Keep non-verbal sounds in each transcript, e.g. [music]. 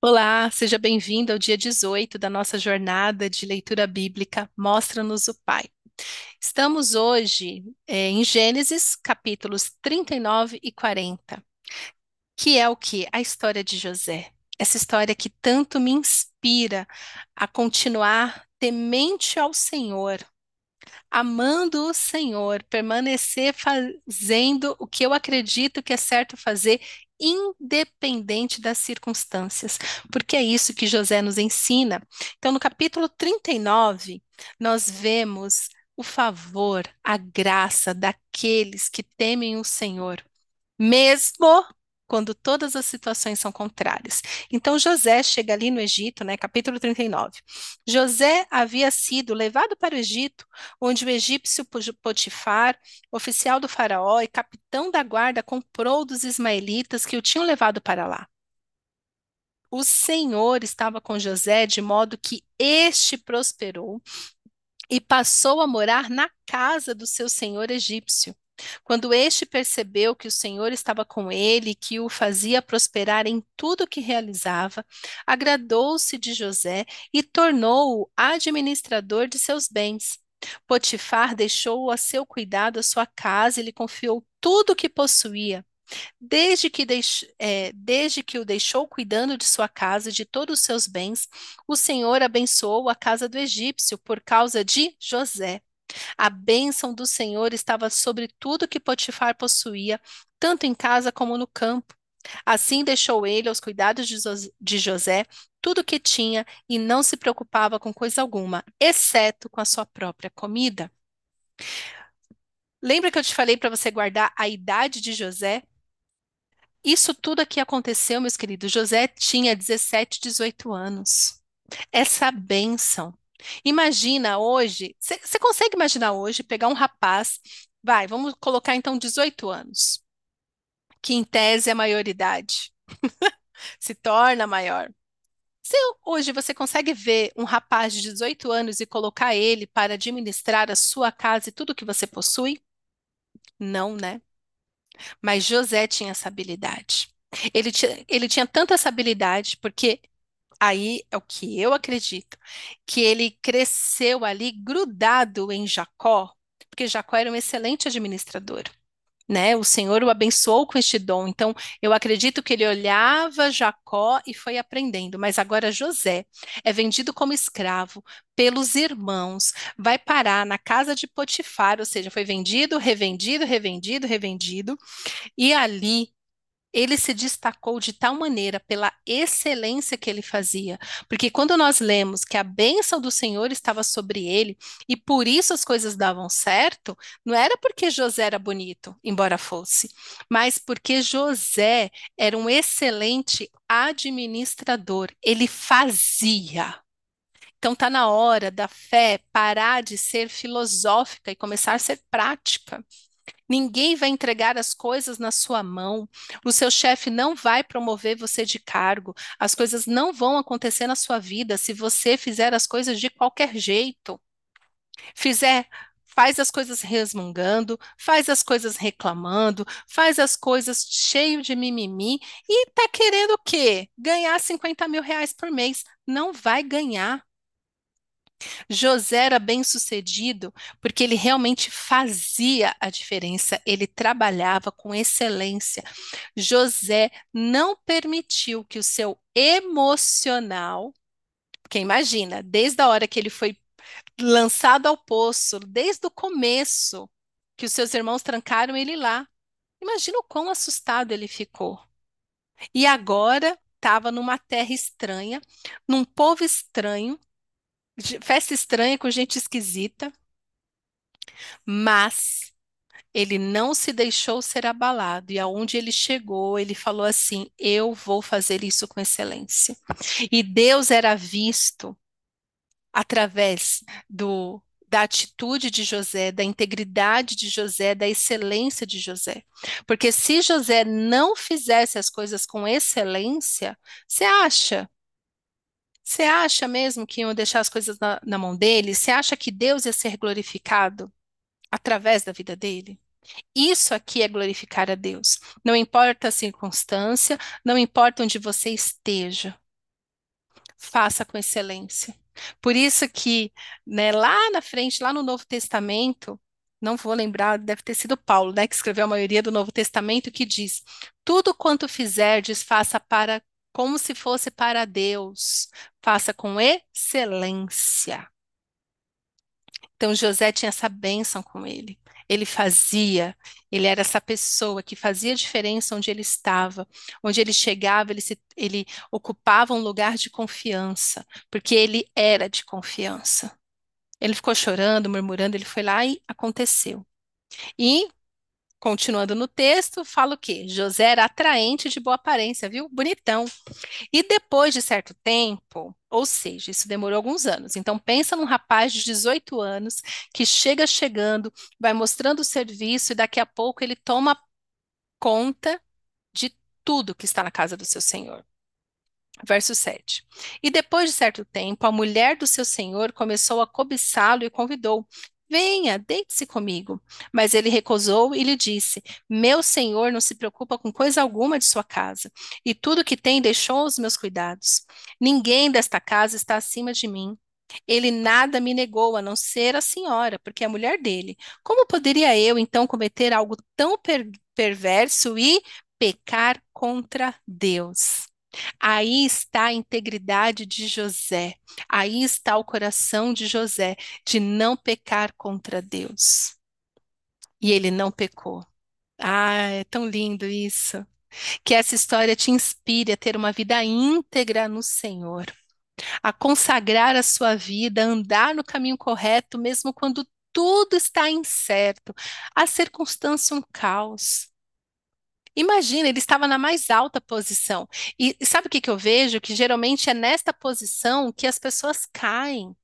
Olá, seja bem-vindo ao dia 18 da nossa jornada de leitura bíblica Mostra-nos o Pai. Estamos hoje eh, em Gênesis, capítulos 39 e 40, que é o que? A história de José. Essa história que tanto me inspira a continuar temente ao Senhor, amando o Senhor, permanecer fazendo o que eu acredito que é certo fazer, independente das circunstâncias, porque é isso que José nos ensina. Então, no capítulo 39, nós vemos o favor, a graça daqueles que temem o Senhor, mesmo quando todas as situações são contrárias. Então José chega ali no Egito, né, capítulo 39. José havia sido levado para o Egito, onde o egípcio Potifar, oficial do faraó e capitão da guarda, comprou dos ismaelitas que o tinham levado para lá. O Senhor estava com José de modo que este prosperou e passou a morar na casa do seu senhor egípcio. Quando este percebeu que o Senhor estava com ele, que o fazia prosperar em tudo que realizava, agradou-se de José e tornou-o administrador de seus bens. Potifar deixou-o a seu cuidado a sua casa e lhe confiou tudo o que possuía. Desde que, é, desde que o deixou cuidando de sua casa e de todos os seus bens, o Senhor abençoou a casa do egípcio por causa de José. A bênção do Senhor estava sobre tudo que Potifar possuía, tanto em casa como no campo. Assim deixou ele aos cuidados de José tudo o que tinha e não se preocupava com coisa alguma, exceto com a sua própria comida. Lembra que eu te falei para você guardar a idade de José? Isso tudo aqui aconteceu, meus queridos. José tinha 17, 18 anos. Essa bênção Imagina hoje, você consegue imaginar hoje pegar um rapaz, vai, vamos colocar então 18 anos, que em tese é a maioridade, [laughs] se torna maior. Se hoje você consegue ver um rapaz de 18 anos e colocar ele para administrar a sua casa e tudo que você possui? Não, né? Mas José tinha essa habilidade. Ele ele tinha tanta essa habilidade porque aí é o que eu acredito, que ele cresceu ali grudado em Jacó, porque Jacó era um excelente administrador. Né? O Senhor o abençoou com este dom. Então, eu acredito que ele olhava Jacó e foi aprendendo. Mas agora José é vendido como escravo pelos irmãos, vai parar na casa de Potifar, ou seja, foi vendido, revendido, revendido, revendido, e ali ele se destacou de tal maneira pela excelência que ele fazia, porque quando nós lemos que a bênção do Senhor estava sobre ele e por isso as coisas davam certo, não era porque José era bonito, embora fosse, mas porque José era um excelente administrador, ele fazia. Então está na hora da fé parar de ser filosófica e começar a ser prática. Ninguém vai entregar as coisas na sua mão. O seu chefe não vai promover você de cargo. As coisas não vão acontecer na sua vida se você fizer as coisas de qualquer jeito. Fizer faz as coisas resmungando, faz as coisas reclamando, faz as coisas cheio de mimimi e tá querendo o quê? Ganhar 50 mil reais por mês. Não vai ganhar. José era bem-sucedido porque ele realmente fazia a diferença, ele trabalhava com excelência. José não permitiu que o seu emocional, porque imagina, desde a hora que ele foi lançado ao poço, desde o começo, que os seus irmãos trancaram ele lá. Imagina o quão assustado ele ficou. E agora estava numa terra estranha, num povo estranho, festa estranha com gente esquisita, mas ele não se deixou ser abalado e aonde ele chegou, ele falou assim: Eu vou fazer isso com excelência. E Deus era visto através do da atitude de José, da integridade de José, da excelência de José. Porque se José não fizesse as coisas com excelência, você acha você acha mesmo que iam deixar as coisas na, na mão dele? Você acha que Deus ia ser glorificado através da vida dele? Isso aqui é glorificar a Deus. Não importa a circunstância, não importa onde você esteja. faça com excelência. Por isso que, né, lá na frente, lá no Novo Testamento, não vou lembrar, deve ter sido Paulo, né, que escreveu a maioria do Novo Testamento, que diz: tudo quanto fizerdes, faça para como se fosse para Deus, faça com excelência. Então José tinha essa bênção com ele. Ele fazia, ele era essa pessoa que fazia diferença onde ele estava, onde ele chegava, ele, se, ele ocupava um lugar de confiança, porque ele era de confiança. Ele ficou chorando, murmurando, ele foi lá e aconteceu. E, continuando no texto, fala o quê? José era atraente de boa aparência, viu? Bonitão. E depois de certo tempo, ou seja, isso demorou alguns anos. Então pensa num rapaz de 18 anos que chega chegando, vai mostrando o serviço e daqui a pouco ele toma conta de tudo que está na casa do seu senhor. Verso 7. E depois de certo tempo, a mulher do seu senhor começou a cobiçá-lo e convidou: Venha, deite-se comigo. Mas ele recusou e lhe disse: Meu senhor não se preocupa com coisa alguma de sua casa, e tudo que tem deixou aos meus cuidados. Ninguém desta casa está acima de mim. Ele nada me negou, a não ser a senhora, porque é a mulher dele. Como poderia eu, então, cometer algo tão per perverso e pecar contra Deus? Aí está a integridade de José, aí está o coração de José, de não pecar contra Deus. E ele não pecou. Ah, é tão lindo isso. Que essa história te inspire a ter uma vida íntegra no Senhor, a consagrar a sua vida, a andar no caminho correto, mesmo quando tudo está incerto, a circunstância um caos. Imagina, ele estava na mais alta posição. E, sabe o que, que eu vejo? Que geralmente é nesta posição que as pessoas caem.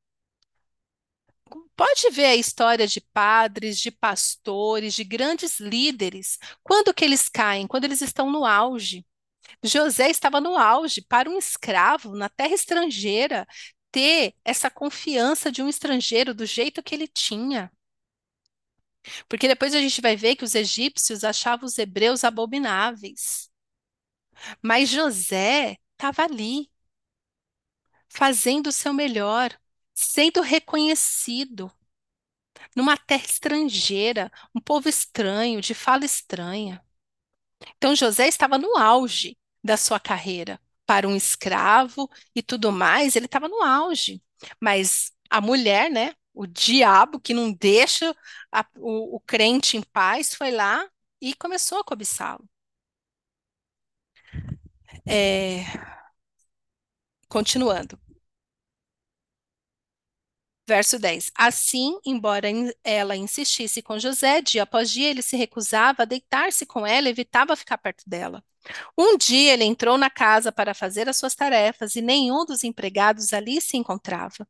Pode ver a história de padres, de pastores, de grandes líderes. Quando que eles caem? Quando eles estão no auge. José estava no auge para um escravo na terra estrangeira ter essa confiança de um estrangeiro do jeito que ele tinha. Porque depois a gente vai ver que os egípcios achavam os hebreus abomináveis. Mas José estava ali, fazendo o seu melhor, sendo reconhecido numa terra estrangeira, um povo estranho, de fala estranha. Então José estava no auge da sua carreira. Para um escravo e tudo mais, ele estava no auge. Mas a mulher, né, o diabo que não deixa a, o, o crente em paz foi lá e começou a cobiçá-lo. É, continuando. Verso 10. Assim, embora ela insistisse com José, dia após dia ele se recusava a deitar-se com ela, evitava ficar perto dela. Um dia ele entrou na casa para fazer as suas tarefas e nenhum dos empregados ali se encontrava.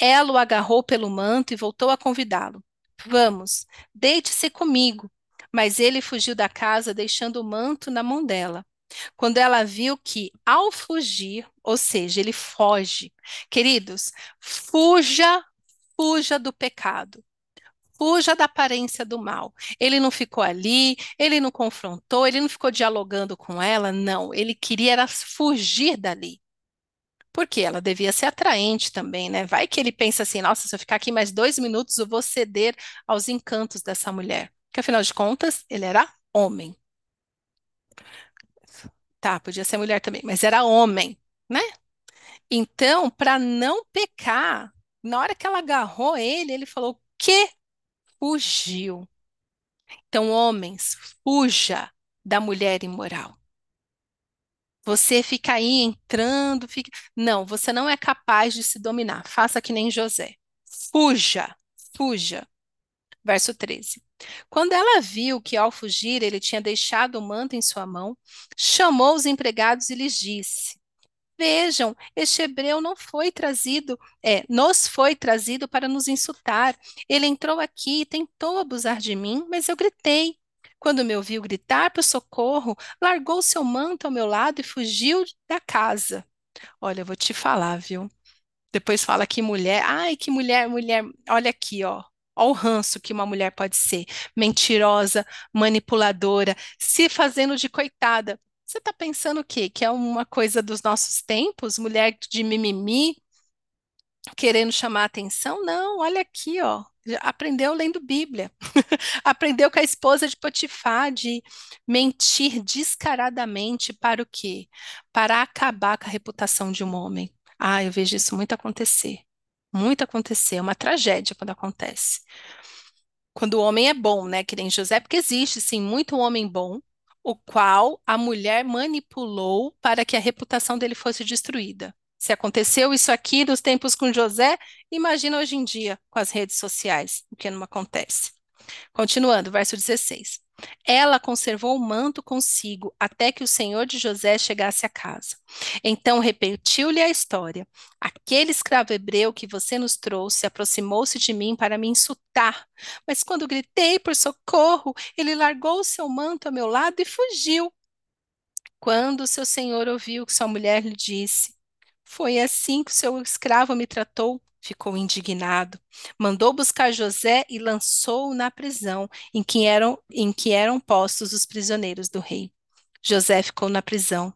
Ela o agarrou pelo manto e voltou a convidá-lo. Vamos, deite-se comigo. Mas ele fugiu da casa, deixando o manto na mão dela. Quando ela viu que, ao fugir, ou seja, ele foge, queridos, fuja, fuja do pecado. Fuja da aparência do mal. Ele não ficou ali, ele não confrontou, ele não ficou dialogando com ela, não. Ele queria era fugir dali. Porque ela devia ser atraente também, né? Vai que ele pensa assim: nossa, se eu ficar aqui mais dois minutos, eu vou ceder aos encantos dessa mulher. Que afinal de contas, ele era homem. Tá, podia ser mulher também, mas era homem, né? Então, para não pecar, na hora que ela agarrou ele, ele falou: que fugiu. Então, homens, fuja da mulher imoral. Você fica aí entrando, fica... não, você não é capaz de se dominar. Faça que nem José. Fuja, fuja. Verso 13. Quando ela viu que ao fugir ele tinha deixado o manto em sua mão, chamou os empregados e lhes disse: Vejam, este hebreu não foi trazido, é, nos foi trazido para nos insultar. Ele entrou aqui e tentou abusar de mim, mas eu gritei. Quando me ouviu gritar para o socorro, largou seu manto ao meu lado e fugiu da casa. Olha, eu vou te falar, viu? Depois fala que mulher, ai, que mulher, mulher, olha aqui, ó. Olha o ranço que uma mulher pode ser, mentirosa, manipuladora, se fazendo de coitada. Você está pensando o quê? Que é uma coisa dos nossos tempos? Mulher de mimimi, querendo chamar atenção? Não, olha aqui, ó. Aprendeu lendo Bíblia. [laughs] Aprendeu com a esposa de Potifar de mentir descaradamente para o quê? Para acabar com a reputação de um homem. Ah, eu vejo isso muito acontecer. Muito acontecer. É uma tragédia quando acontece. Quando o homem é bom, né? Que nem José, porque existe, sim, muito homem bom, o qual a mulher manipulou para que a reputação dele fosse destruída. Se aconteceu isso aqui nos tempos com José, imagina hoje em dia com as redes sociais, o que não acontece. Continuando, verso 16. Ela conservou o manto consigo até que o senhor de José chegasse a casa. Então repetiu-lhe a história. Aquele escravo hebreu que você nos trouxe aproximou-se de mim para me insultar. Mas quando gritei por socorro, ele largou o seu manto a meu lado e fugiu. Quando seu senhor ouviu que sua mulher lhe disse, foi assim que o seu escravo me tratou. Ficou indignado. Mandou buscar José e lançou-o na prisão em que, eram, em que eram postos os prisioneiros do rei. José ficou na prisão,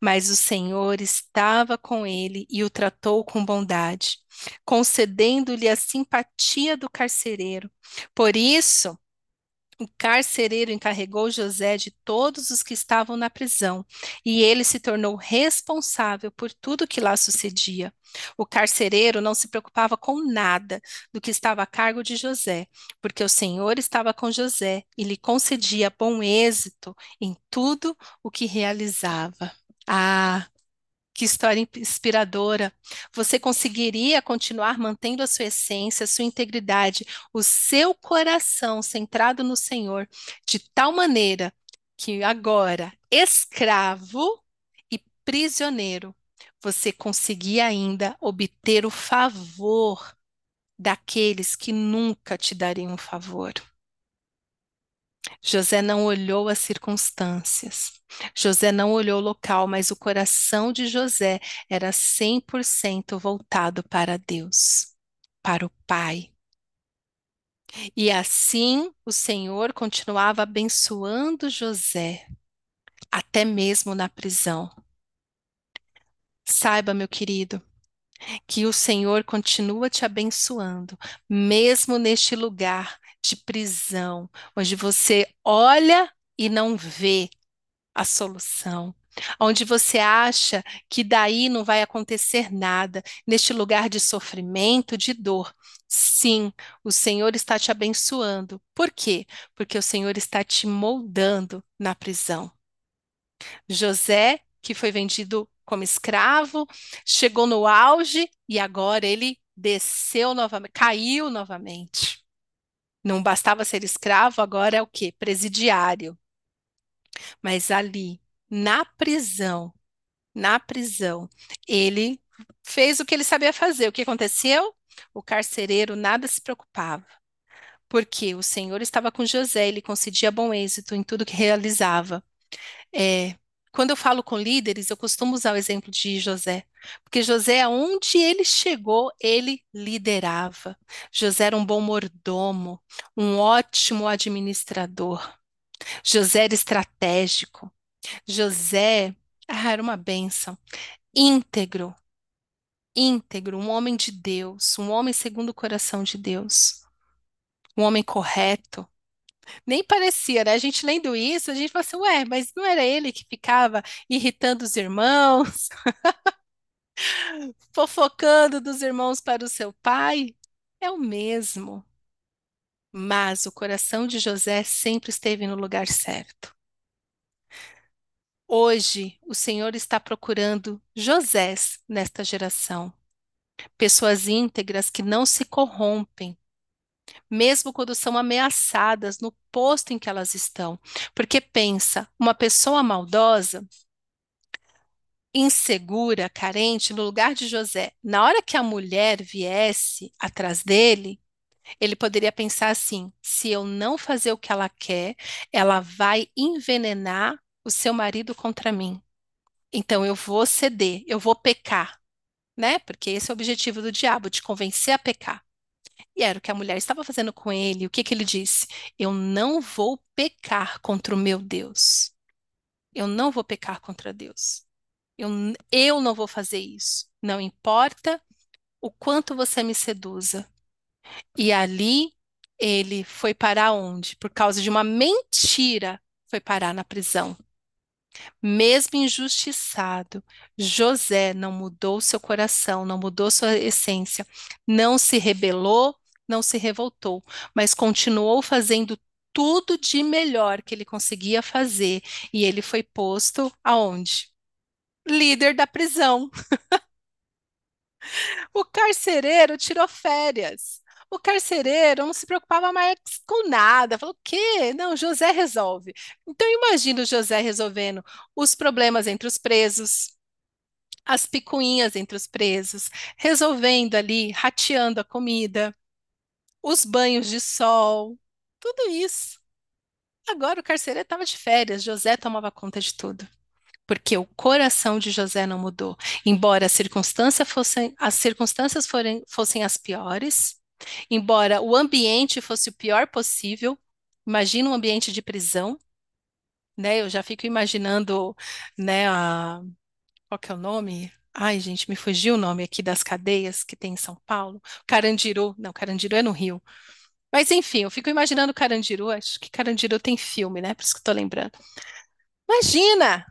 mas o Senhor estava com ele e o tratou com bondade, concedendo-lhe a simpatia do carcereiro. Por isso, o carcereiro encarregou José de todos os que estavam na prisão, e ele se tornou responsável por tudo que lá sucedia. O carcereiro não se preocupava com nada do que estava a cargo de José, porque o Senhor estava com José e lhe concedia bom êxito em tudo o que realizava. Ah, que história inspiradora. Você conseguiria continuar mantendo a sua essência, a sua integridade, o seu coração centrado no Senhor, de tal maneira que agora, escravo e prisioneiro, você conseguia ainda obter o favor daqueles que nunca te dariam um favor. José não olhou as circunstâncias, José não olhou o local, mas o coração de José era 100% voltado para Deus, para o Pai. E assim o Senhor continuava abençoando José, até mesmo na prisão. Saiba, meu querido, que o Senhor continua te abençoando, mesmo neste lugar de prisão, onde você olha e não vê a solução, onde você acha que daí não vai acontecer nada, neste lugar de sofrimento, de dor. Sim, o Senhor está te abençoando. Por quê? Porque o Senhor está te moldando na prisão. José, que foi vendido como escravo, chegou no auge e agora ele desceu novamente, caiu novamente. Não bastava ser escravo, agora é o quê? Presidiário. Mas ali, na prisão, na prisão, ele fez o que ele sabia fazer. O que aconteceu? O carcereiro nada se preocupava. Porque o Senhor estava com José, ele concedia bom êxito em tudo que realizava. É, quando eu falo com líderes, eu costumo usar o exemplo de José, porque José, aonde ele chegou, ele liderava. José era um bom mordomo, um ótimo administrador. José era estratégico. José ah, era uma bênção. Íntegro, íntegro, um homem de Deus, um homem segundo o coração de Deus, um homem correto, nem parecia, né? A gente lendo isso, a gente fala assim, ué, mas não era ele que ficava irritando os irmãos, [laughs] fofocando dos irmãos para o seu pai? É o mesmo. Mas o coração de José sempre esteve no lugar certo. Hoje, o Senhor está procurando Josés nesta geração. Pessoas íntegras que não se corrompem, mesmo quando são ameaçadas no posto em que elas estão. Porque pensa, uma pessoa maldosa, insegura, carente, no lugar de José, na hora que a mulher viesse atrás dele, ele poderia pensar assim: se eu não fazer o que ela quer, ela vai envenenar o seu marido contra mim. Então eu vou ceder, eu vou pecar, né? Porque esse é o objetivo do diabo, de convencer a pecar. E era o que a mulher estava fazendo com ele. O que que ele disse? Eu não vou pecar contra o meu Deus. Eu não vou pecar contra Deus. Eu, eu não vou fazer isso. Não importa o quanto você me seduza. E ali ele foi parar onde? Por causa de uma mentira, foi parar na prisão. Mesmo injustiçado, José não mudou seu coração, não mudou sua essência, não se rebelou, não se revoltou, mas continuou fazendo tudo de melhor que ele conseguia fazer, e ele foi posto aonde? Líder da prisão. [laughs] O carcereiro tirou férias. O carcereiro não se preocupava mais com nada. Falou: o quê? Não, José resolve. Então, imagina o José resolvendo os problemas entre os presos, as picuinhas entre os presos, resolvendo ali, rateando a comida, os banhos de sol, tudo isso. Agora o carcereiro estava de férias, José tomava conta de tudo porque o coração de José não mudou. Embora fossem, as circunstâncias forem, fossem as piores, embora o ambiente fosse o pior possível, imagina um ambiente de prisão, né? Eu já fico imaginando, né, a, qual que é o nome? Ai, gente, me fugiu o nome aqui das cadeias que tem em São Paulo. Carandiru, não, Carandiru é no Rio. Mas enfim, eu fico imaginando Carandiru, acho que Carandiru tem filme, né? Por isso que tô lembrando. Imagina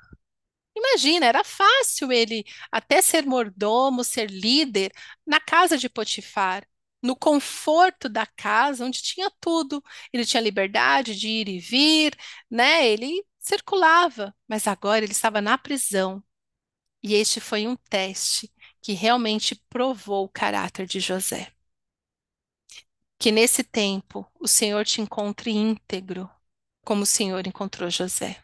Imagina, era fácil ele até ser mordomo, ser líder na casa de Potifar, no conforto da casa, onde tinha tudo. Ele tinha liberdade de ir e vir, né? Ele circulava, mas agora ele estava na prisão. E este foi um teste que realmente provou o caráter de José. Que nesse tempo o Senhor te encontre íntegro, como o Senhor encontrou José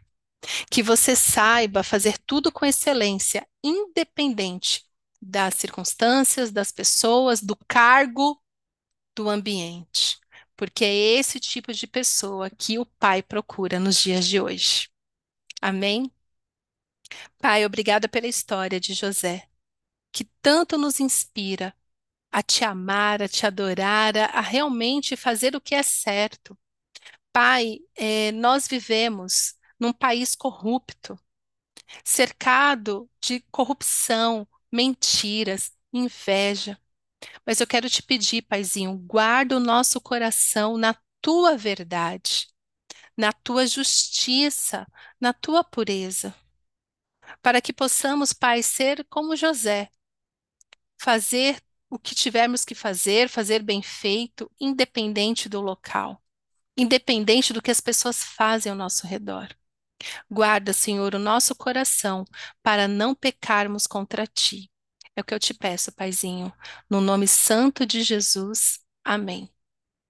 que você saiba fazer tudo com excelência, independente das circunstâncias, das pessoas, do cargo, do ambiente. Porque é esse tipo de pessoa que o Pai procura nos dias de hoje. Amém? Pai, obrigada pela história de José, que tanto nos inspira a te amar, a te adorar, a, realmente fazer o que é certo. Pai, eh, nós vivemos num país corrupto, cercado de corrupção, mentiras, inveja. Mas eu quero te pedir, Paizinho, guarda o nosso coração na tua verdade, na tua justiça, na tua pureza, para que possamos, Pai, ser como José, fazer o que tivermos que fazer, fazer bem feito, independente do local, independente do que as pessoas fazem ao nosso redor. Guarda, Senhor, o nosso coração para não pecarmos contra ti. É o que eu te peço, Paizinho. No nome santo de Jesus. Amém.